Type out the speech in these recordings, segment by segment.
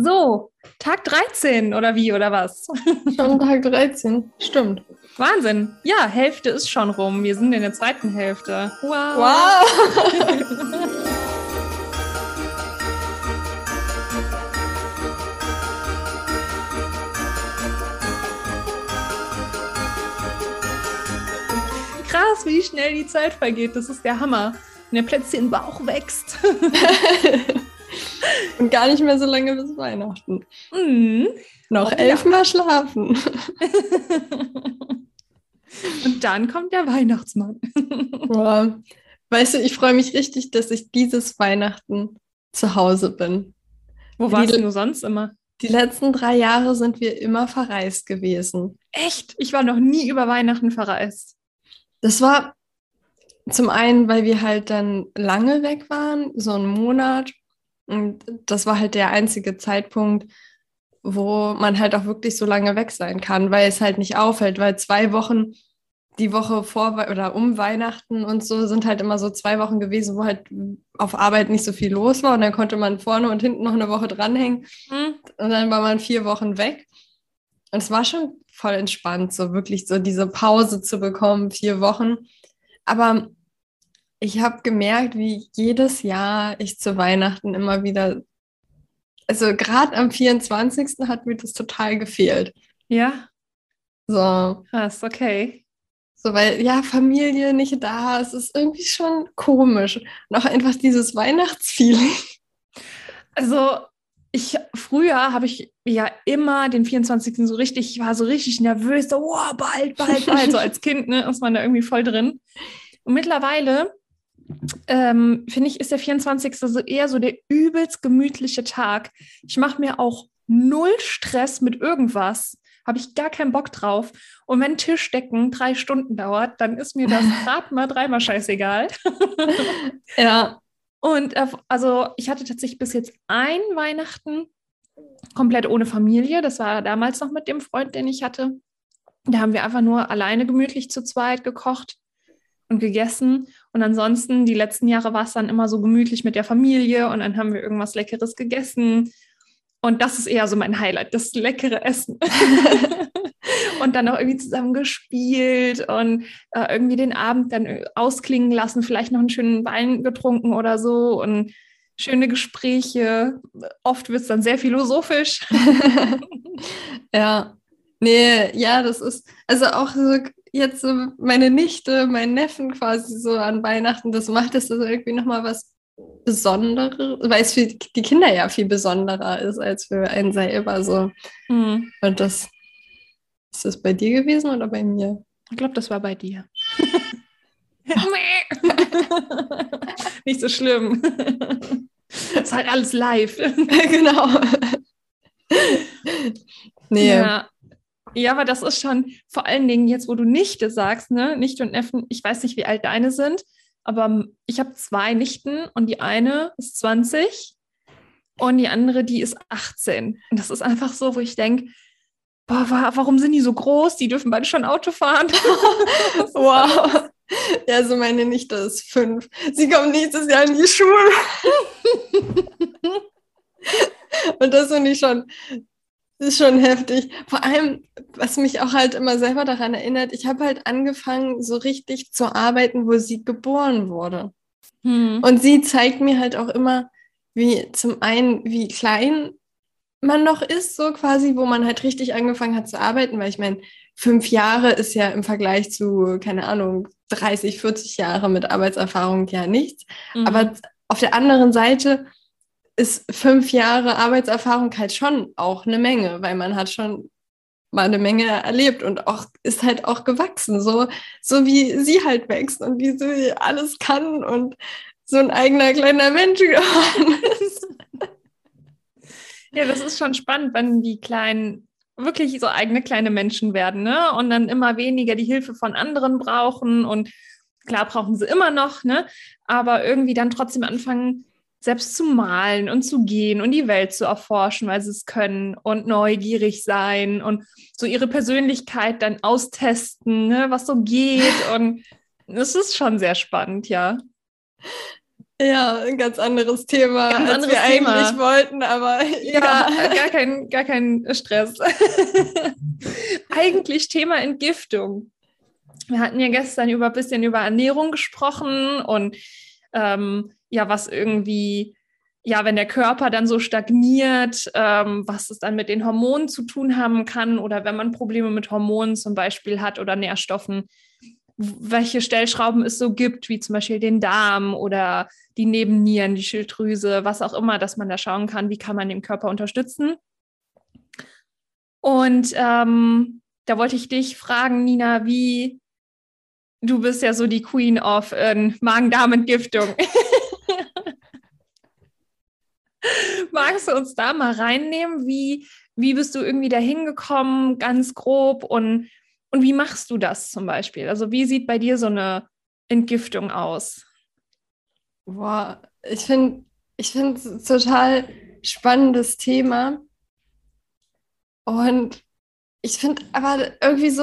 So, Tag 13 oder wie oder was? Schon Tag 13, stimmt. Wahnsinn. Ja, Hälfte ist schon rum. Wir sind in der zweiten Hälfte. Wow. wow. Krass, wie schnell die Zeit vergeht. Das ist der Hammer. Und der Plätzchen Bauch wächst. Und gar nicht mehr so lange bis Weihnachten. Mhm. Noch elfmal schlafen. Und dann kommt der Weihnachtsmann. Boah. Weißt du, ich freue mich richtig, dass ich dieses Weihnachten zu Hause bin. Wo warst die, du sonst immer? Die letzten drei Jahre sind wir immer verreist gewesen. Echt? Ich war noch nie über Weihnachten verreist. Das war zum einen, weil wir halt dann lange weg waren, so einen Monat. Und das war halt der einzige Zeitpunkt, wo man halt auch wirklich so lange weg sein kann, weil es halt nicht auffällt, weil zwei Wochen die Woche vor oder um Weihnachten und so sind halt immer so zwei Wochen gewesen, wo halt auf Arbeit nicht so viel los war und dann konnte man vorne und hinten noch eine Woche dranhängen mhm. und dann war man vier Wochen weg. Und es war schon voll entspannt, so wirklich so diese Pause zu bekommen, vier Wochen. Aber ich habe gemerkt, wie jedes Jahr ich zu Weihnachten immer wieder, also gerade am 24. hat mir das total gefehlt. Ja. So. Krass, okay. So, weil ja, Familie nicht da, es ist irgendwie schon komisch. Und auch einfach dieses Weihnachtsfeeling. Also, ich früher habe ich ja immer den 24. so richtig, ich war so richtig nervös, so, oh, bald, bald, bald, so als Kind, ne, ist man da irgendwie voll drin. Und mittlerweile ähm, finde ich, ist der 24. so eher so der übelst gemütliche Tag. Ich mache mir auch null Stress mit irgendwas. Habe ich gar keinen Bock drauf. Und wenn Tischdecken drei Stunden dauert, dann ist mir das gerade mal dreimal scheißegal. ja. Und äh, also ich hatte tatsächlich bis jetzt ein Weihnachten komplett ohne Familie. Das war damals noch mit dem Freund, den ich hatte. Da haben wir einfach nur alleine gemütlich zu zweit gekocht und gegessen. Und ansonsten, die letzten Jahre war es dann immer so gemütlich mit der Familie und dann haben wir irgendwas Leckeres gegessen. Und das ist eher so mein Highlight, das leckere Essen. und dann auch irgendwie zusammen gespielt und äh, irgendwie den Abend dann ausklingen lassen, vielleicht noch einen schönen Wein getrunken oder so und schöne Gespräche. Oft wird es dann sehr philosophisch. ja. Nee, ja, das ist also auch so jetzt so meine Nichte, mein Neffen quasi so an Weihnachten, das macht es also irgendwie nochmal was Besonderes, weil es für die Kinder ja viel besonderer ist als für einen selber so. Mhm. Und das ist das bei dir gewesen oder bei mir? Ich glaube, das war bei dir. Nicht so schlimm. Das ist halt alles live. genau. Nee. Ja. Ja, aber das ist schon vor allen Dingen jetzt, wo du Nichte sagst, ne? Nichte und Neffen, ich weiß nicht, wie alt deine sind, aber ich habe zwei Nichten und die eine ist 20 und die andere, die ist 18. Und das ist einfach so, wo ich denke, boah, warum sind die so groß? Die dürfen beide schon Auto fahren. wow. Ja, also meine Nichte ist fünf. Sie kommt nächstes Jahr in die Schule. Und das finde ich schon das ist schon heftig. Vor allem, was mich auch halt immer selber daran erinnert, ich habe halt angefangen, so richtig zu arbeiten, wo sie geboren wurde. Hm. Und sie zeigt mir halt auch immer, wie zum einen, wie klein man noch ist, so quasi, wo man halt richtig angefangen hat zu arbeiten, weil ich meine, fünf Jahre ist ja im Vergleich zu, keine Ahnung, 30, 40 Jahre mit Arbeitserfahrung ja nichts. Mhm. Aber auf der anderen Seite ist fünf Jahre Arbeitserfahrung halt schon auch eine Menge, weil man hat schon mal eine Menge erlebt und auch ist halt auch gewachsen, so, so wie sie halt wächst und wie sie alles kann und so ein eigener kleiner Mensch geworden ist. Ja, das ist schon spannend, wenn die kleinen wirklich so eigene kleine Menschen werden, ne? Und dann immer weniger die Hilfe von anderen brauchen und klar brauchen sie immer noch, ne? Aber irgendwie dann trotzdem anfangen, selbst zu malen und zu gehen und die Welt zu erforschen, weil sie es können und neugierig sein und so ihre Persönlichkeit dann austesten, ne, was so geht. Und es ist schon sehr spannend, ja. Ja, ein ganz anderes Thema, Ganz als anderes wir Thema. eigentlich wollten, aber Ja, gar kein, gar kein Stress. Eigentlich Thema Entgiftung. Wir hatten ja gestern über ein bisschen über Ernährung gesprochen und ähm, ja, was irgendwie, ja, wenn der Körper dann so stagniert, ähm, was es dann mit den Hormonen zu tun haben kann oder wenn man Probleme mit Hormonen zum Beispiel hat oder Nährstoffen, welche Stellschrauben es so gibt, wie zum Beispiel den Darm oder die Nebennieren, die Schilddrüse, was auch immer, dass man da schauen kann, wie kann man den Körper unterstützen. Und ähm, da wollte ich dich fragen, Nina, wie du bist ja so die Queen of äh, Magen-Darm-Entgiftung. Magst du uns da mal reinnehmen? Wie, wie bist du irgendwie da hingekommen, ganz grob? Und, und wie machst du das zum Beispiel? Also wie sieht bei dir so eine Entgiftung aus? Boah, ich finde ich finde total spannendes Thema. Und ich finde aber irgendwie so,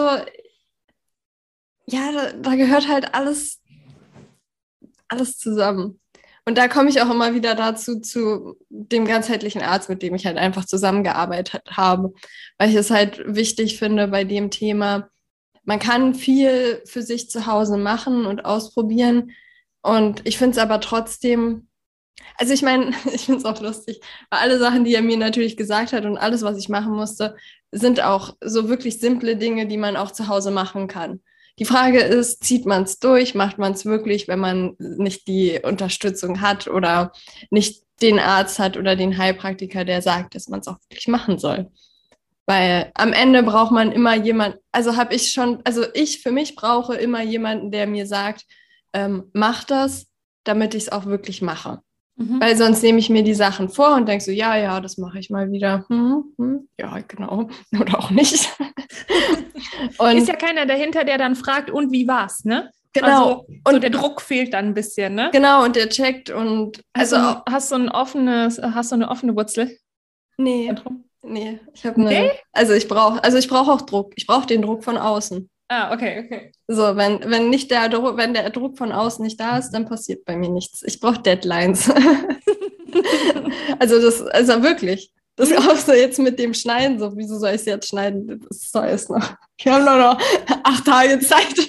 ja, da, da gehört halt alles, alles zusammen. Und da komme ich auch immer wieder dazu, zu dem ganzheitlichen Arzt, mit dem ich halt einfach zusammengearbeitet habe, weil ich es halt wichtig finde bei dem Thema. Man kann viel für sich zu Hause machen und ausprobieren. Und ich finde es aber trotzdem, also ich meine, ich finde es auch lustig, weil alle Sachen, die er mir natürlich gesagt hat und alles, was ich machen musste, sind auch so wirklich simple Dinge, die man auch zu Hause machen kann. Die Frage ist, zieht man es durch, macht man es wirklich, wenn man nicht die Unterstützung hat oder nicht den Arzt hat oder den Heilpraktiker, der sagt, dass man es auch wirklich machen soll. Weil am Ende braucht man immer jemand, also habe ich schon, also ich für mich brauche immer jemanden, der mir sagt, ähm, mach das, damit ich es auch wirklich mache. Mhm. Weil sonst nehme ich mir die Sachen vor und denke so, ja, ja, das mache ich mal wieder. Hm, hm, ja, genau. Oder auch nicht. und Ist ja keiner dahinter, der dann fragt, und wie war's, ne? genau. Also, so und der Druck fehlt dann ein bisschen, ne? genau, und der checkt und Also also, hast du ein offenes, hast du eine offene Wurzel? nee, nee, ich habe eine, Nee? also ich brauche, also ich brauche auch Druck. Ich brauche den Druck von außen. Ah, okay, okay. So, wenn, wenn nicht der Druck, wenn der Druck von außen nicht da ist, dann passiert bei mir nichts. Ich brauche Deadlines. also das, also wirklich. Das ist auch so jetzt mit dem Schneiden, so, wieso soll ich es jetzt schneiden? Das soll es noch. Wir haben nur noch acht Tage Zeit.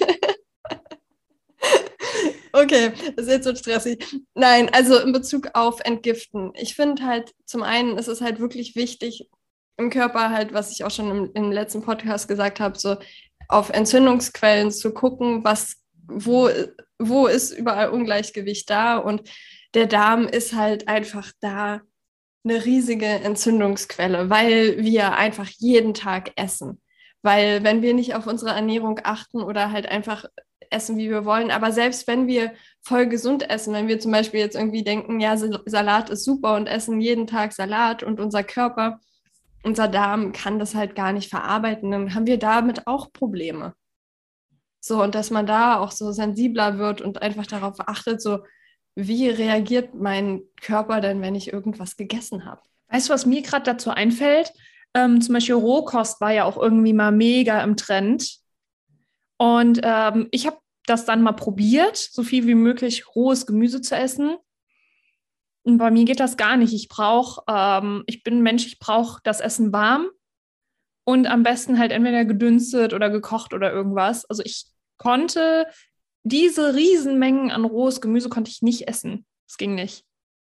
okay, das ist jetzt so stressig. Nein, also in Bezug auf Entgiften. Ich finde halt, zum einen ist es halt wirklich wichtig, im Körper halt, was ich auch schon im, im letzten Podcast gesagt habe, so auf Entzündungsquellen zu gucken, was, wo, wo ist überall Ungleichgewicht da und der Darm ist halt einfach da eine riesige Entzündungsquelle, weil wir einfach jeden Tag essen. Weil wenn wir nicht auf unsere Ernährung achten oder halt einfach essen, wie wir wollen, aber selbst wenn wir voll gesund essen, wenn wir zum Beispiel jetzt irgendwie denken, ja, Salat ist super und essen jeden Tag Salat und unser Körper, unser Darm kann das halt gar nicht verarbeiten, dann haben wir damit auch Probleme. So, und dass man da auch so sensibler wird und einfach darauf achtet, so, wie reagiert mein Körper denn, wenn ich irgendwas gegessen habe? Weißt du, was mir gerade dazu einfällt? Ähm, zum Beispiel Rohkost war ja auch irgendwie mal mega im Trend. Und ähm, ich habe das dann mal probiert, so viel wie möglich rohes Gemüse zu essen. Und bei mir geht das gar nicht. Ich brauche, ähm, ich bin ein Mensch, ich brauche das Essen warm und am besten halt entweder gedünstet oder gekocht oder irgendwas. Also ich konnte diese Riesenmengen an rohes Gemüse konnte ich nicht essen. Das ging nicht.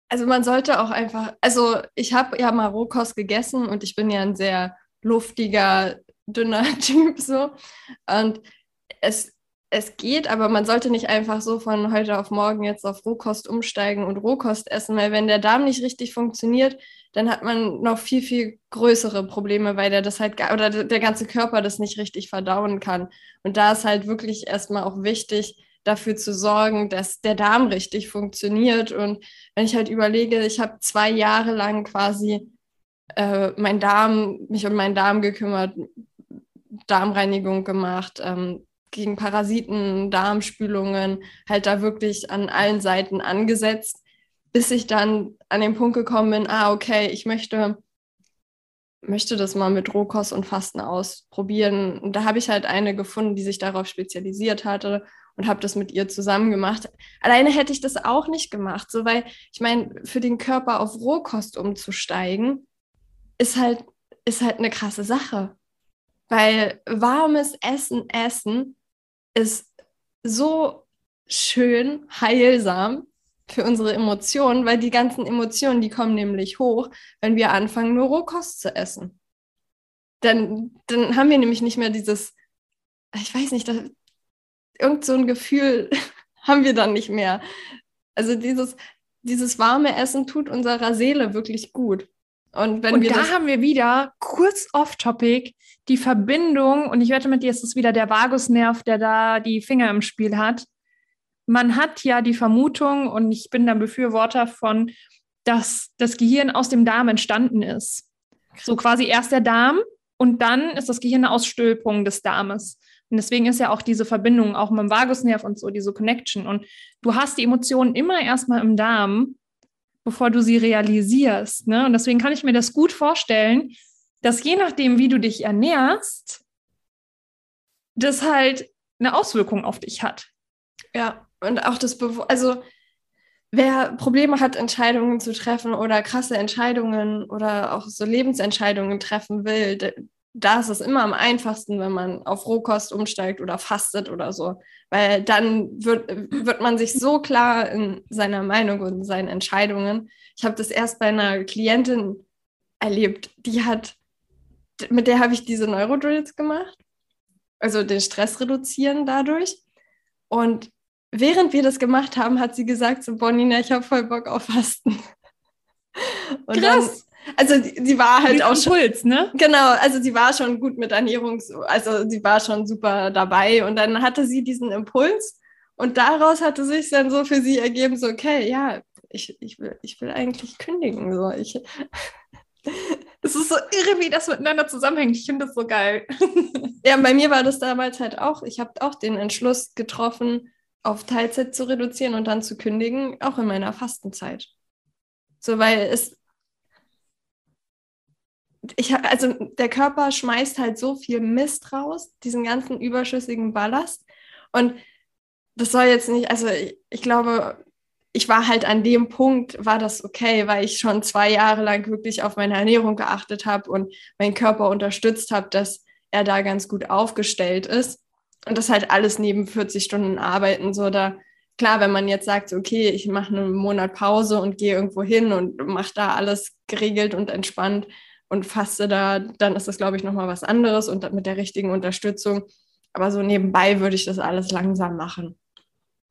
Also man sollte auch einfach, also ich habe ja mal Rohkost gegessen und ich bin ja ein sehr luftiger, dünner Typ so. Und es, es geht, aber man sollte nicht einfach so von heute auf morgen jetzt auf Rohkost umsteigen und Rohkost essen, weil wenn der Darm nicht richtig funktioniert, dann hat man noch viel, viel größere Probleme, weil der das halt, oder der ganze Körper das nicht richtig verdauen kann. Und da ist halt wirklich erstmal auch wichtig, dafür zu sorgen, dass der Darm richtig funktioniert. Und wenn ich halt überlege, ich habe zwei Jahre lang quasi äh, mein Darm, mich um meinen Darm gekümmert, Darmreinigung gemacht, ähm, gegen Parasiten, Darmspülungen, halt da wirklich an allen Seiten angesetzt, bis ich dann an den Punkt gekommen bin, ah, okay, ich möchte, möchte das mal mit Rohkost und Fasten ausprobieren. Und da habe ich halt eine gefunden, die sich darauf spezialisiert hatte. und habe das mit ihr zusammen gemacht. Alleine hätte ich das auch nicht gemacht, so weil ich meine, für den Körper auf Rohkost umzusteigen, ist halt, ist halt eine krasse Sache. Weil warmes Essen, Essen ist so schön, heilsam für unsere Emotionen, weil die ganzen Emotionen, die kommen nämlich hoch, wenn wir anfangen, nur Rohkost zu essen. Dann, dann haben wir nämlich nicht mehr dieses, ich weiß nicht, das, irgend so ein Gefühl haben wir dann nicht mehr. Also dieses, dieses warme Essen tut unserer Seele wirklich gut. Und, wenn und wir da haben wir wieder kurz off-topic die Verbindung, und ich wette mit dir, ist es wieder der Vagusnerv, der da die Finger im Spiel hat. Man hat ja die Vermutung, und ich bin da Befürworter von, dass das Gehirn aus dem Darm entstanden ist. So quasi erst der Darm und dann ist das Gehirn eine Ausstülpung des Darmes. Und deswegen ist ja auch diese Verbindung auch mit dem Vagusnerv und so, diese Connection. Und du hast die Emotionen immer erstmal im Darm, bevor du sie realisierst. Ne? Und deswegen kann ich mir das gut vorstellen, dass je nachdem, wie du dich ernährst, das halt eine Auswirkung auf dich hat. Ja, und auch das, Be also wer Probleme hat, Entscheidungen zu treffen oder krasse Entscheidungen oder auch so Lebensentscheidungen treffen will, da ist es immer am einfachsten, wenn man auf Rohkost umsteigt oder fastet oder so. Weil dann wird, wird man sich so klar in seiner Meinung und seinen Entscheidungen. Ich habe das erst bei einer Klientin erlebt, die hat, mit der habe ich diese Neurodrills gemacht, also den Stress reduzieren dadurch. Und während wir das gemacht haben, hat sie gesagt, so Bonina, ich habe voll Bock auf Fasten. Und Krass. Also sie war halt auch schon Impuls, ne? Genau, also sie war schon gut mit Ernährung, also sie war schon super dabei und dann hatte sie diesen Impuls und daraus hatte sich dann so für sie ergeben, so okay, ja, ich, ich, will, ich will eigentlich kündigen, so ich es ist so irre, wie das miteinander zusammenhängt. Ich finde das so geil. ja, bei mir war das damals halt auch. Ich habe auch den Entschluss getroffen, auf Teilzeit zu reduzieren und dann zu kündigen, auch in meiner Fastenzeit. So, weil es. Ich, also der Körper schmeißt halt so viel Mist raus, diesen ganzen überschüssigen Ballast. Und das soll jetzt nicht, also ich, ich glaube, ich war halt an dem Punkt, war das okay, weil ich schon zwei Jahre lang wirklich auf meine Ernährung geachtet habe und meinen Körper unterstützt habe, dass er da ganz gut aufgestellt ist. Und das halt alles neben 40 Stunden Arbeiten so da. Klar, wenn man jetzt sagt, okay, ich mache einen Monat Pause und gehe irgendwo hin und mache da alles geregelt und entspannt und faste da, dann ist das, glaube ich, nochmal was anderes und mit der richtigen Unterstützung. Aber so nebenbei würde ich das alles langsam machen.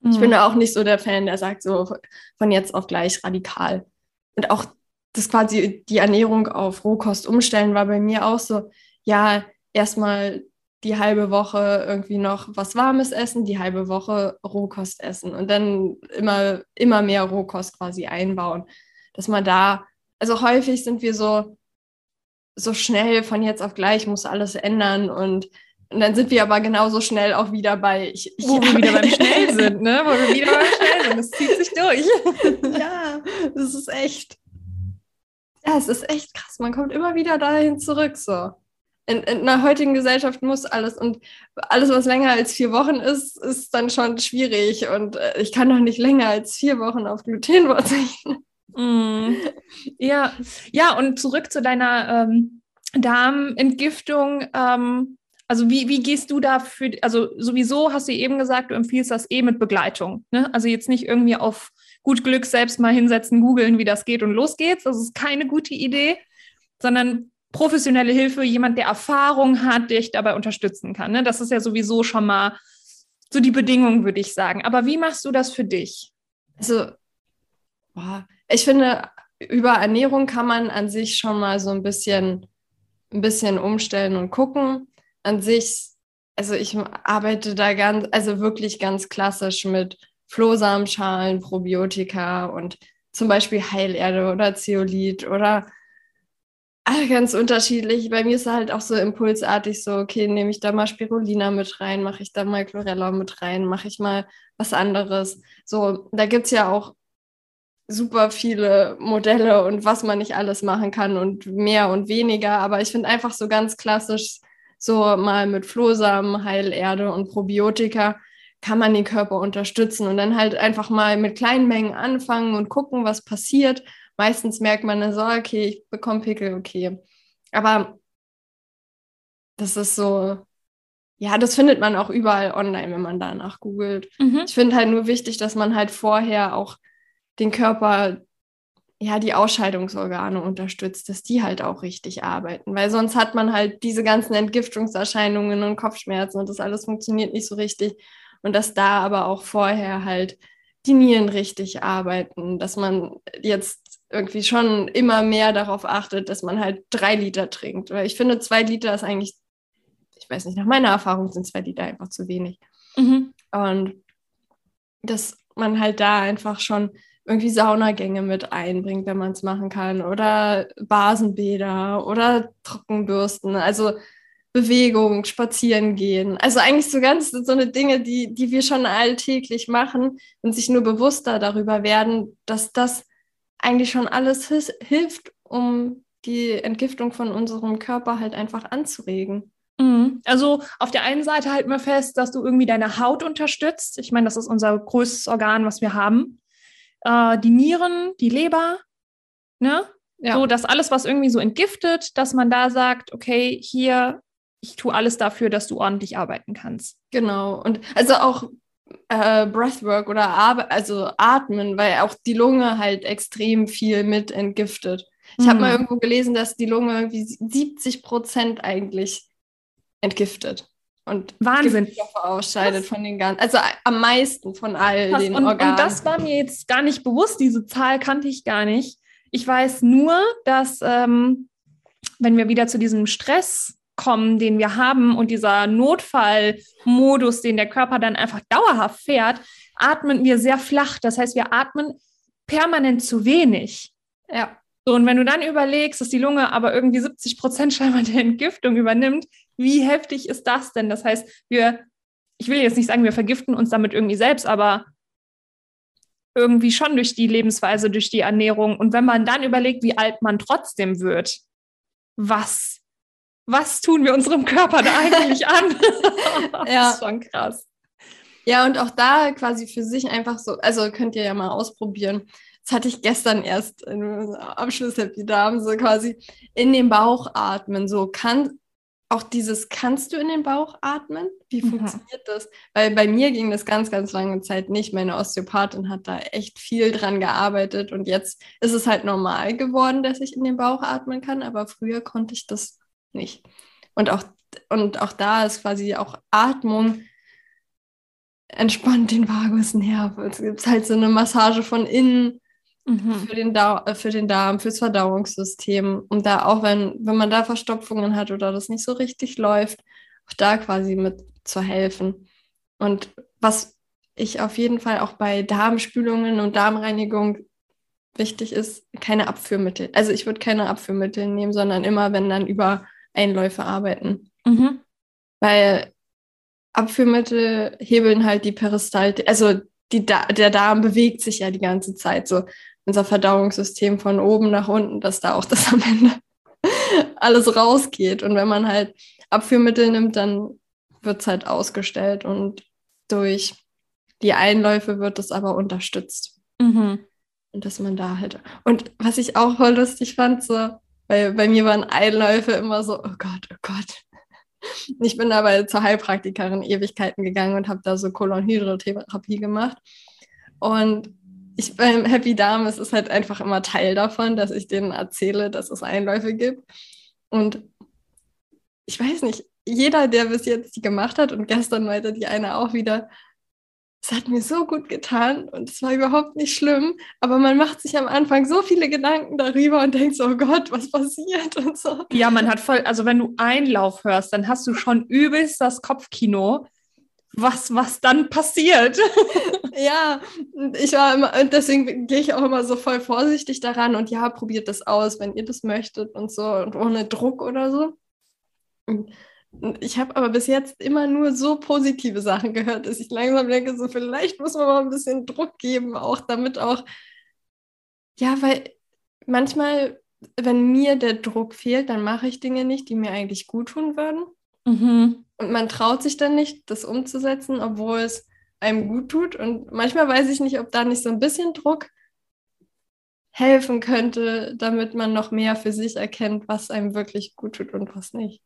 Mhm. Ich bin da auch nicht so der Fan, der sagt so von jetzt auf gleich radikal. Und auch das quasi die Ernährung auf Rohkost umstellen war bei mir auch so, ja, erstmal die halbe Woche irgendwie noch was Warmes essen, die halbe Woche Rohkost essen und dann immer, immer mehr Rohkost quasi einbauen. Dass man da, also häufig sind wir so, so schnell von jetzt auf gleich muss alles ändern und, und dann sind wir aber genauso schnell auch wieder bei. Ich, ich, Wo wir wieder beim Schnell sind, ne? Wo wir wieder beim Schnell sind. Das zieht sich durch. ja, das ist echt. Ja, es ist echt krass. Man kommt immer wieder dahin zurück so in, in der heutigen Gesellschaft muss alles und alles, was länger als vier Wochen ist, ist dann schon schwierig und äh, ich kann doch nicht länger als vier Wochen auf Gluten verzichten. Mm. Ja, ja, und zurück zu deiner ähm, Darmentgiftung. Ähm, also wie, wie gehst du da für, also sowieso hast du eben gesagt, du empfiehlst das eh mit Begleitung. Ne? Also jetzt nicht irgendwie auf gut Glück selbst mal hinsetzen, googeln, wie das geht und los geht's. Das ist keine gute Idee, sondern professionelle Hilfe, jemand, der Erfahrung hat, dich dabei unterstützen kann. Ne? Das ist ja sowieso schon mal so die Bedingung, würde ich sagen. Aber wie machst du das für dich? Also, boah, ich finde, über Ernährung kann man an sich schon mal so ein bisschen, ein bisschen umstellen und gucken. An sich, also ich arbeite da ganz, also wirklich ganz klassisch mit Flohsamenschalen, Probiotika und zum Beispiel Heilerde oder Zeolit oder alle ganz unterschiedlich. Bei mir ist halt auch so impulsartig so, okay, nehme ich da mal Spirulina mit rein, mache ich da mal Chlorella mit rein, mache ich mal was anderes. So, da gibt es ja auch super viele Modelle und was man nicht alles machen kann und mehr und weniger. Aber ich finde einfach so ganz klassisch, so mal mit Flohsamen, Heilerde und Probiotika kann man den Körper unterstützen und dann halt einfach mal mit kleinen Mengen anfangen und gucken, was passiert. Meistens merkt man dann so, okay, ich bekomme Pickel, okay. Aber das ist so, ja, das findet man auch überall online, wenn man danach googelt. Mhm. Ich finde halt nur wichtig, dass man halt vorher auch den Körper, ja, die Ausscheidungsorgane unterstützt, dass die halt auch richtig arbeiten. Weil sonst hat man halt diese ganzen Entgiftungserscheinungen und Kopfschmerzen und das alles funktioniert nicht so richtig. Und dass da aber auch vorher halt die Nieren richtig arbeiten, dass man jetzt irgendwie schon immer mehr darauf achtet, dass man halt drei Liter trinkt. Weil ich finde, zwei Liter ist eigentlich ich weiß nicht, nach meiner Erfahrung sind zwei Liter einfach zu wenig. Mhm. Und dass man halt da einfach schon irgendwie Saunagänge mit einbringt, wenn man es machen kann, oder Basenbäder oder Trockenbürsten, also Bewegung, spazieren gehen. Also eigentlich so ganz so eine Dinge, die, die wir schon alltäglich machen und sich nur bewusster darüber werden, dass das eigentlich schon alles hilft, um die Entgiftung von unserem Körper halt einfach anzuregen. Mhm. Also auf der einen Seite halten wir fest, dass du irgendwie deine Haut unterstützt. Ich meine, das ist unser größtes Organ, was wir haben. Äh, die Nieren, die Leber, ne? Ja. So, dass alles, was irgendwie so entgiftet, dass man da sagt, okay, hier, ich tue alles dafür, dass du ordentlich arbeiten kannst. Genau. Und also auch äh, Breathwork oder Ar also Atmen, weil auch die Lunge halt extrem viel mit entgiftet. Ich mhm. habe mal irgendwo gelesen, dass die Lunge irgendwie 70 Prozent eigentlich entgiftet und Wahnsinn ausscheidet Was? von den ganzen, also am meisten von all Was? den und, Organen. Und das war mir jetzt gar nicht bewusst, diese Zahl kannte ich gar nicht. Ich weiß nur, dass ähm, wenn wir wieder zu diesem Stress kommen, den wir haben und dieser Notfallmodus, den der Körper dann einfach dauerhaft fährt, atmen wir sehr flach. Das heißt, wir atmen permanent zu wenig. Ja. So, und wenn du dann überlegst, dass die Lunge aber irgendwie 70 Prozent scheinbar der Entgiftung übernimmt, wie heftig ist das denn? Das heißt, wir, ich will jetzt nicht sagen, wir vergiften uns damit irgendwie selbst, aber irgendwie schon durch die Lebensweise, durch die Ernährung. Und wenn man dann überlegt, wie alt man trotzdem wird, was, was tun wir unserem Körper da eigentlich an? das ja. ist schon krass. Ja, und auch da quasi für sich einfach so, also könnt ihr ja mal ausprobieren. Das hatte ich gestern erst im Abschluss-Happy Darm, so quasi in den Bauch atmen. So kann, auch dieses, kannst du in den Bauch atmen? Wie mhm. funktioniert das? Weil bei mir ging das ganz, ganz lange Zeit nicht. Meine Osteopathin hat da echt viel dran gearbeitet und jetzt ist es halt normal geworden, dass ich in den Bauch atmen kann, aber früher konnte ich das nicht. Und auch, und auch da ist quasi auch Atmung entspannt den Vagusnerv. Es gibt halt so eine Massage von innen Mhm. Für, den äh, für den Darm, fürs Verdauungssystem. Und da auch, wenn, wenn man da Verstopfungen hat oder das nicht so richtig läuft, auch da quasi mit zu helfen. Und was ich auf jeden Fall auch bei Darmspülungen und Darmreinigung wichtig ist, keine Abführmittel. Also ich würde keine Abführmittel nehmen, sondern immer, wenn dann über Einläufe arbeiten. Mhm. Weil Abführmittel hebeln halt die Peristaltik, also die da der Darm bewegt sich ja die ganze Zeit so unser Verdauungssystem von oben nach unten, dass da auch das am Ende alles rausgeht. Und wenn man halt Abführmittel nimmt, dann wird es halt ausgestellt und durch die Einläufe wird es aber unterstützt. Mhm. Und dass man da halt. Und was ich auch voll lustig fand, so, weil bei mir waren Einläufe immer so, oh Gott, oh Gott. Ich bin dabei zur Heilpraktikerin Ewigkeiten gegangen und habe da so Kolonhydrotherapie gemacht. Und ich beim Happy Darm ist es halt einfach immer Teil davon, dass ich denen erzähle, dass es Einläufe gibt. Und ich weiß nicht, jeder, der bis jetzt die gemacht hat und gestern meinte die eine auch wieder, es hat mir so gut getan und es war überhaupt nicht schlimm, aber man macht sich am Anfang so viele Gedanken darüber und denkt so, oh Gott, was passiert und so. Ja, man hat voll, also wenn du Einlauf hörst, dann hast du schon übelst das Kopfkino, was, was dann passiert. ja, ich war immer, und deswegen gehe ich auch immer so voll vorsichtig daran und ja, probiert das aus, wenn ihr das möchtet und so und ohne Druck oder so. Ich habe aber bis jetzt immer nur so positive Sachen gehört, dass ich langsam denke, so vielleicht muss man mal ein bisschen Druck geben, auch damit auch, ja, weil manchmal, wenn mir der Druck fehlt, dann mache ich Dinge nicht, die mir eigentlich gut tun würden. Mhm. Und man traut sich dann nicht, das umzusetzen, obwohl es einem gut tut. Und manchmal weiß ich nicht, ob da nicht so ein bisschen Druck helfen könnte, damit man noch mehr für sich erkennt, was einem wirklich gut tut und was nicht.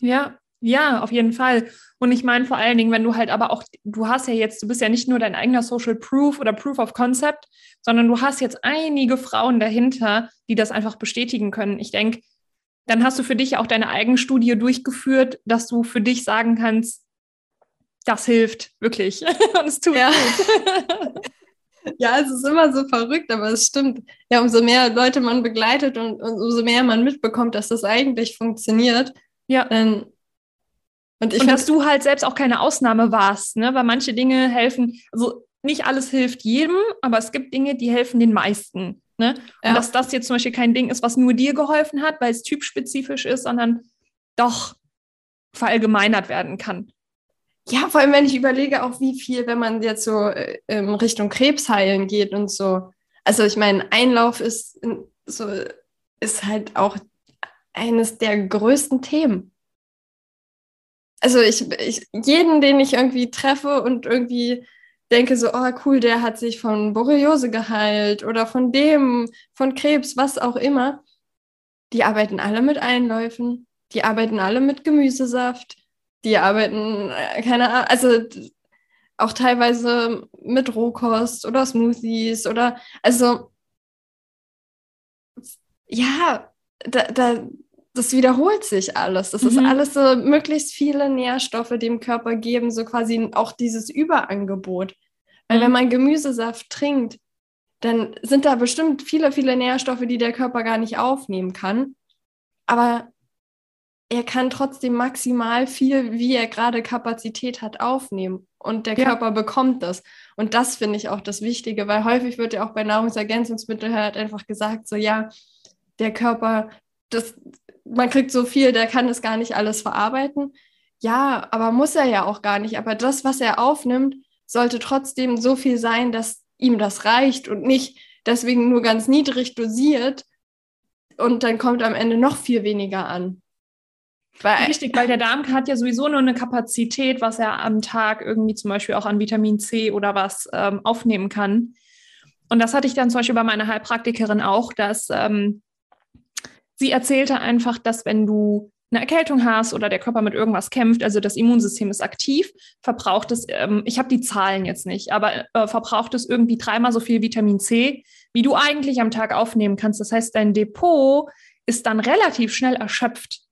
Ja, ja, auf jeden Fall. Und ich meine vor allen Dingen, wenn du halt aber auch, du hast ja jetzt, du bist ja nicht nur dein eigener Social Proof oder Proof of Concept, sondern du hast jetzt einige Frauen dahinter, die das einfach bestätigen können. Ich denke, dann hast du für dich auch deine Eigenstudie durchgeführt, dass du für dich sagen kannst, das hilft wirklich und es tut ja. gut. ja, es ist immer so verrückt, aber es stimmt. Ja, umso mehr Leute man begleitet und, und umso mehr man mitbekommt, dass das eigentlich funktioniert, ja. dann und, und dass du halt selbst auch keine Ausnahme warst, ne? weil manche Dinge helfen, also nicht alles hilft jedem, aber es gibt Dinge, die helfen den meisten. Ne? Ja. Und dass das jetzt zum Beispiel kein Ding ist, was nur dir geholfen hat, weil es typspezifisch ist, sondern doch verallgemeinert werden kann. Ja, vor allem, wenn ich überlege, auch wie viel, wenn man jetzt so äh, in Richtung Krebsheilen geht und so. Also ich meine, Einlauf ist so ist halt auch eines der größten Themen also ich, ich, jeden, den ich irgendwie treffe und irgendwie denke so, oh cool, der hat sich von Borreliose geheilt oder von dem, von Krebs, was auch immer, die arbeiten alle mit Einläufen, die arbeiten alle mit Gemüsesaft, die arbeiten, äh, keine Ahnung, also auch teilweise mit Rohkost oder Smoothies oder, also ja, da, da, das wiederholt sich alles. Das mhm. ist alles so möglichst viele Nährstoffe dem Körper geben, so quasi auch dieses Überangebot. Weil mhm. wenn man Gemüsesaft trinkt, dann sind da bestimmt viele, viele Nährstoffe, die der Körper gar nicht aufnehmen kann. Aber er kann trotzdem maximal viel, wie er gerade Kapazität hat, aufnehmen. Und der ja. Körper bekommt das. Und das finde ich auch das Wichtige, weil häufig wird ja auch bei Nahrungsergänzungsmitteln halt einfach gesagt, so ja, der Körper, das, man kriegt so viel, der kann das gar nicht alles verarbeiten. Ja, aber muss er ja auch gar nicht. Aber das, was er aufnimmt, sollte trotzdem so viel sein, dass ihm das reicht und nicht deswegen nur ganz niedrig dosiert und dann kommt am Ende noch viel weniger an. Weil, Richtig, weil der Darm hat ja sowieso nur eine Kapazität, was er am Tag irgendwie zum Beispiel auch an Vitamin C oder was ähm, aufnehmen kann. Und das hatte ich dann zum Beispiel bei meiner Heilpraktikerin auch, dass ähm, Sie erzählte einfach, dass wenn du eine Erkältung hast oder der Körper mit irgendwas kämpft, also das Immunsystem ist aktiv, verbraucht es, ähm, ich habe die Zahlen jetzt nicht, aber äh, verbraucht es irgendwie dreimal so viel Vitamin C, wie du eigentlich am Tag aufnehmen kannst. Das heißt, dein Depot ist dann relativ schnell erschöpft.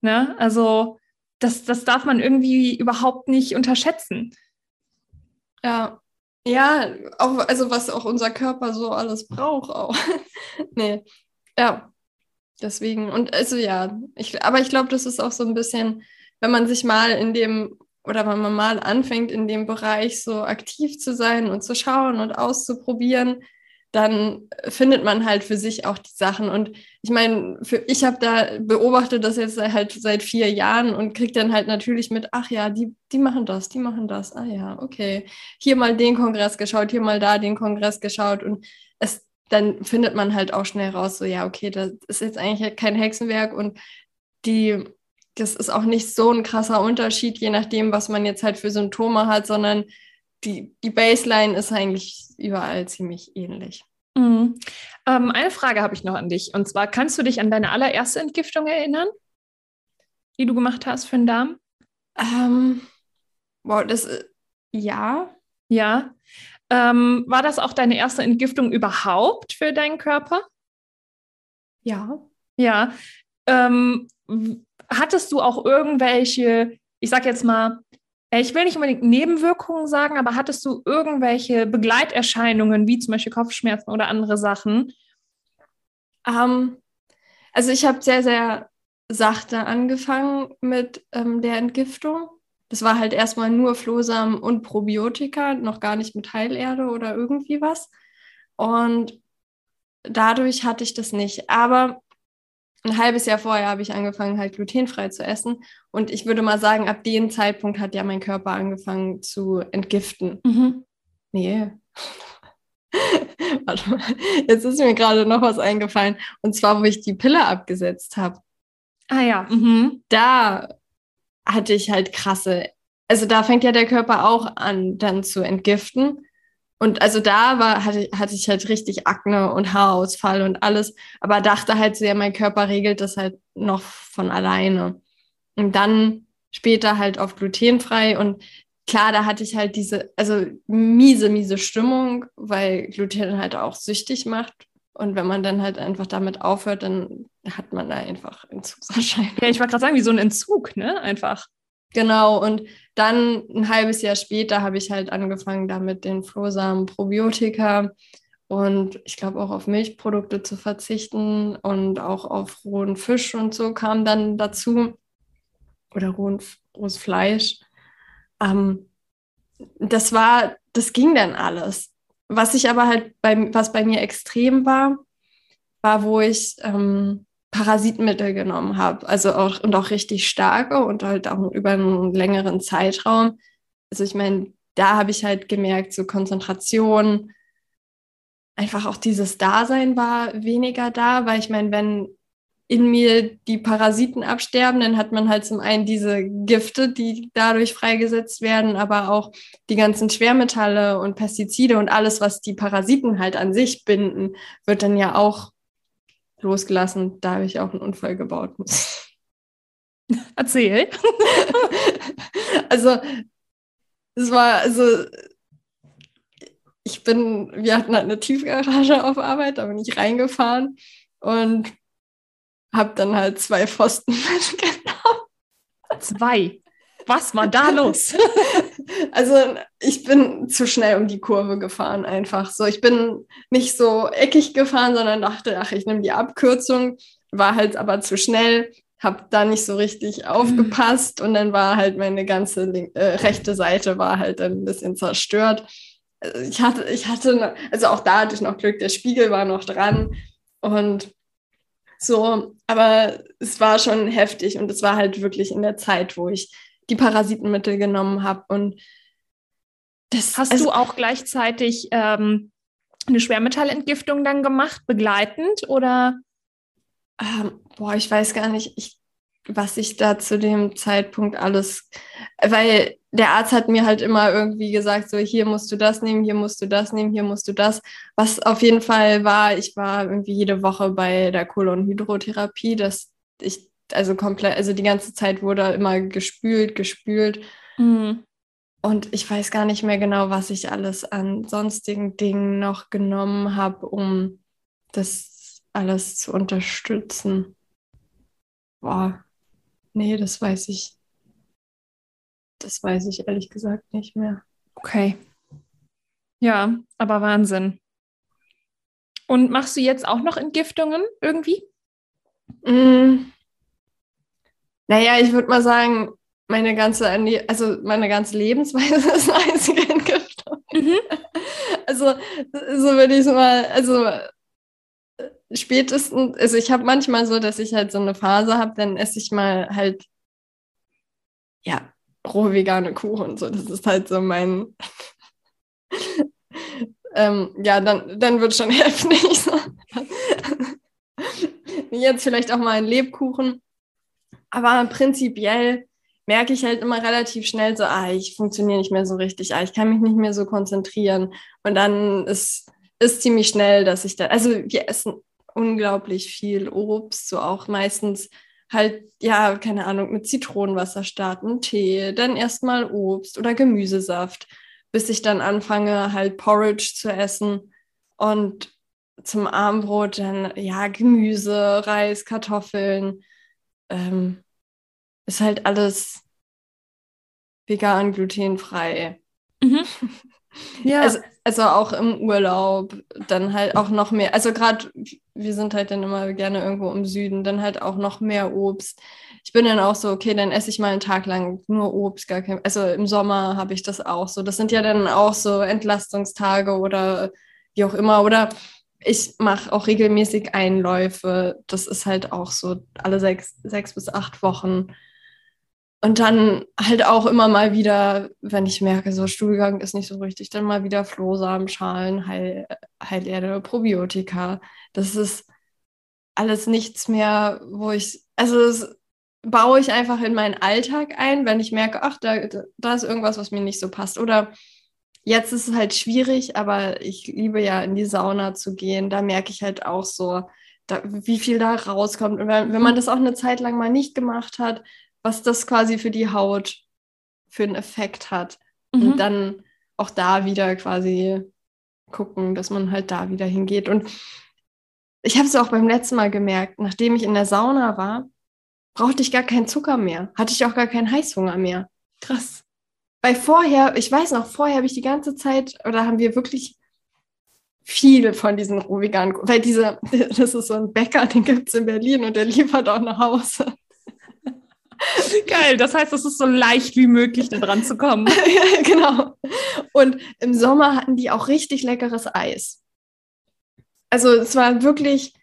Ne? Also das, das darf man irgendwie überhaupt nicht unterschätzen. Ja, ja, auch, also was auch unser Körper so alles braucht auch. nee, ja, Deswegen, und also ja, ich, aber ich glaube, das ist auch so ein bisschen, wenn man sich mal in dem, oder wenn man mal anfängt, in dem Bereich so aktiv zu sein und zu schauen und auszuprobieren, dann findet man halt für sich auch die Sachen. Und ich meine, ich habe da beobachtet das jetzt halt seit vier Jahren und kriege dann halt natürlich mit, ach ja, die, die machen das, die machen das. Ah ja, okay. Hier mal den Kongress geschaut, hier mal da den Kongress geschaut. Und es dann findet man halt auch schnell raus, so ja, okay, das ist jetzt eigentlich kein Hexenwerk und die, das ist auch nicht so ein krasser Unterschied, je nachdem, was man jetzt halt für Symptome hat, sondern die, die Baseline ist eigentlich überall ziemlich ähnlich. Mhm. Ähm, eine Frage habe ich noch an dich. Und zwar, kannst du dich an deine allererste Entgiftung erinnern, die du gemacht hast für den Darm? Ähm, wow, das, äh, ja. Ja. Ähm, war das auch deine erste Entgiftung überhaupt für deinen Körper? Ja. Ja. Ähm, hattest du auch irgendwelche, ich sag jetzt mal, äh, ich will nicht unbedingt Nebenwirkungen sagen, aber hattest du irgendwelche Begleiterscheinungen, wie zum Beispiel Kopfschmerzen oder andere Sachen? Ähm, also ich habe sehr, sehr sachte angefangen mit ähm, der Entgiftung. Das war halt erstmal nur Flohsamen und Probiotika, noch gar nicht mit Heilerde oder irgendwie was. Und dadurch hatte ich das nicht. Aber ein halbes Jahr vorher habe ich angefangen, halt glutenfrei zu essen. Und ich würde mal sagen, ab dem Zeitpunkt hat ja mein Körper angefangen zu entgiften. Mhm. Nee. Warte mal, jetzt ist mir gerade noch was eingefallen. Und zwar, wo ich die Pille abgesetzt habe. Ah ja. Mhm. Da hatte ich halt krasse also da fängt ja der Körper auch an, dann zu entgiften. Und also da war, hatte, hatte ich halt richtig Akne und Haarausfall und alles, aber dachte halt so, ja, mein Körper regelt das halt noch von alleine. Und dann später halt auf glutenfrei und klar, da hatte ich halt diese, also miese, miese Stimmung, weil Gluten halt auch süchtig macht. Und wenn man dann halt einfach damit aufhört, dann hat man da einfach Entzugserscheinungen. Ja, ich wollte gerade sagen, wie so ein Entzug, ne? Einfach. Genau, und dann ein halbes Jahr später habe ich halt angefangen, damit den Flohsamen Probiotika und ich glaube auch auf Milchprodukte zu verzichten und auch auf rohen Fisch und so kam dann dazu oder rohen, rohes Fleisch. Ähm, das war, das ging dann alles. Was ich aber halt bei, was bei mir extrem war, war, wo ich ähm, Parasitenmittel genommen habe. Also auch und auch richtig starke und halt auch über einen längeren Zeitraum. Also ich meine, da habe ich halt gemerkt, so Konzentration, einfach auch dieses Dasein war weniger da, weil ich meine, wenn in mir die Parasiten absterben, dann hat man halt zum einen diese Gifte, die dadurch freigesetzt werden, aber auch die ganzen Schwermetalle und Pestizide und alles, was die Parasiten halt an sich binden, wird dann ja auch losgelassen. Da habe ich auch einen Unfall gebaut. Erzähl. also, es war, also, ich bin, wir hatten halt eine Tiefgarage auf Arbeit, da bin ich reingefahren und habe dann halt zwei Pfosten mitgenommen. Zwei? Was war da los? also ich bin zu schnell um die Kurve gefahren einfach. So, ich bin nicht so eckig gefahren, sondern dachte, ach, ich nehme die Abkürzung, war halt aber zu schnell, habe da nicht so richtig aufgepasst und dann war halt meine ganze äh, rechte Seite war halt dann ein bisschen zerstört. Also ich hatte, ich hatte, also auch da hatte ich noch Glück, der Spiegel war noch dran und so, aber es war schon heftig und es war halt wirklich in der Zeit, wo ich die Parasitenmittel genommen habe. Und das hast also, du auch gleichzeitig ähm, eine Schwermetallentgiftung dann gemacht, begleitend oder? Ähm, boah, ich weiß gar nicht, ich, was ich da zu dem Zeitpunkt alles, weil der Arzt hat mir halt immer irgendwie gesagt, so hier musst du das nehmen, hier musst du das nehmen, hier musst du das. Was auf jeden Fall war, ich war irgendwie jede Woche bei der Kolonhydrotherapie, dass ich also komplett, also die ganze Zeit wurde immer gespült, gespült. Mhm. Und ich weiß gar nicht mehr genau, was ich alles an sonstigen Dingen noch genommen habe, um das alles zu unterstützen. Boah, nee, das weiß ich. Das weiß ich ehrlich gesagt nicht mehr. Okay. Ja, aber Wahnsinn. Und machst du jetzt auch noch Entgiftungen irgendwie? Mm, naja, ich würde mal sagen, meine ganze, also meine ganze Lebensweise ist eine einzige Entgiftung. Mhm. Also, so würde ich es mal, also spätestens, also ich habe manchmal so, dass ich halt so eine Phase habe, dann esse ich mal halt, ja, rohe vegane Kuchen. So, das ist halt so mein, ähm, ja, dann, dann wird schon heftig. Jetzt vielleicht auch mal ein Lebkuchen. Aber prinzipiell merke ich halt immer relativ schnell so, ah, ich funktioniere nicht mehr so richtig, ah, ich kann mich nicht mehr so konzentrieren. Und dann ist, ist ziemlich schnell, dass ich da, also wir essen unglaublich viel Obst, so auch meistens halt, ja, keine Ahnung, mit Zitronenwasser starten, Tee, dann erstmal Obst oder Gemüsesaft, bis ich dann anfange, halt Porridge zu essen und zum Abendbrot dann, ja, Gemüse, Reis, Kartoffeln, ähm, ist halt alles vegan, glutenfrei. Mhm. Ja. Also, also, auch im Urlaub, dann halt auch noch mehr. Also gerade, wir sind halt dann immer gerne irgendwo im Süden, dann halt auch noch mehr Obst. Ich bin dann auch so, okay, dann esse ich mal einen Tag lang nur Obst, gar kein. Also im Sommer habe ich das auch so. Das sind ja dann auch so Entlastungstage oder wie auch immer. Oder ich mache auch regelmäßig Einläufe. Das ist halt auch so alle sechs, sechs bis acht Wochen. Und dann halt auch immer mal wieder, wenn ich merke, so Stuhlgang ist nicht so richtig, dann mal wieder Flohsamenschalen, Heil, Heilerde, Probiotika. Das ist alles nichts mehr, wo ich, also es, baue ich einfach in meinen Alltag ein, wenn ich merke, ach, da, da ist irgendwas, was mir nicht so passt. Oder jetzt ist es halt schwierig, aber ich liebe ja in die Sauna zu gehen. Da merke ich halt auch so, da, wie viel da rauskommt. Und wenn, wenn man das auch eine Zeit lang mal nicht gemacht hat, was das quasi für die Haut für einen Effekt hat. Mhm. Und dann auch da wieder quasi gucken, dass man halt da wieder hingeht. Und ich habe es auch beim letzten Mal gemerkt, nachdem ich in der Sauna war, brauchte ich gar keinen Zucker mehr, hatte ich auch gar keinen Heißhunger mehr. Krass. Weil vorher, ich weiß noch, vorher habe ich die ganze Zeit, oder haben wir wirklich viele von diesen rohveganen, weil diese, das ist so ein Bäcker, den gibt es in Berlin und der liefert auch nach Hause. Geil, das heißt, es ist so leicht wie möglich, da dran zu kommen. genau. Und im Sommer hatten die auch richtig leckeres Eis. Also es war wirklich,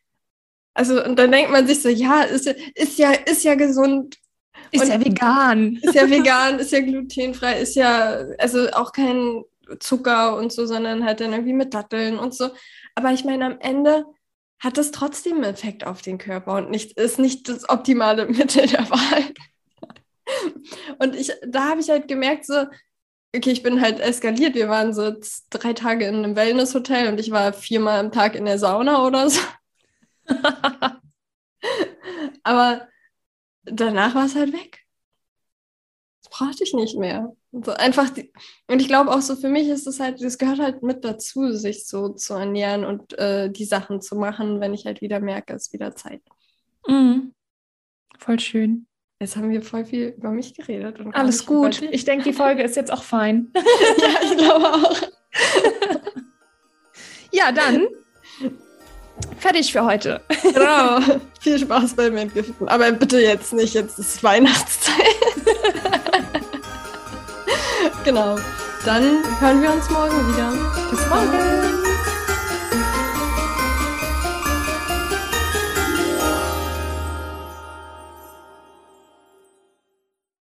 also und dann denkt man sich so, ja, ist, ist ja, ist ja gesund. Ist ja vegan. Ist ja vegan, ist ja glutenfrei, ist ja, also auch kein Zucker und so, sondern halt dann irgendwie mit Datteln und so. Aber ich meine, am Ende hat das trotzdem einen Effekt auf den Körper und nicht, ist nicht das optimale Mittel der Wahl. Und ich, da habe ich halt gemerkt, so, okay, ich bin halt eskaliert. Wir waren so drei Tage in einem Wellnesshotel und ich war viermal am Tag in der Sauna oder so. Aber danach war es halt weg. Das brauchte ich nicht mehr. So einfach die, und ich glaube auch so für mich ist es halt, das gehört halt mit dazu, sich so zu ernähren und äh, die Sachen zu machen, wenn ich halt wieder merke, es ist wieder Zeit. Mhm. Voll schön. Jetzt haben wir voll viel über mich geredet. Alles gut. Ich denke, die Folge ist jetzt auch fein. ja, ich glaube auch. ja, dann fertig für heute. genau. Viel Spaß beim Entgiften. Aber bitte jetzt nicht, jetzt ist Weihnachtszeit. genau. Dann hören wir uns morgen wieder. Bis morgen.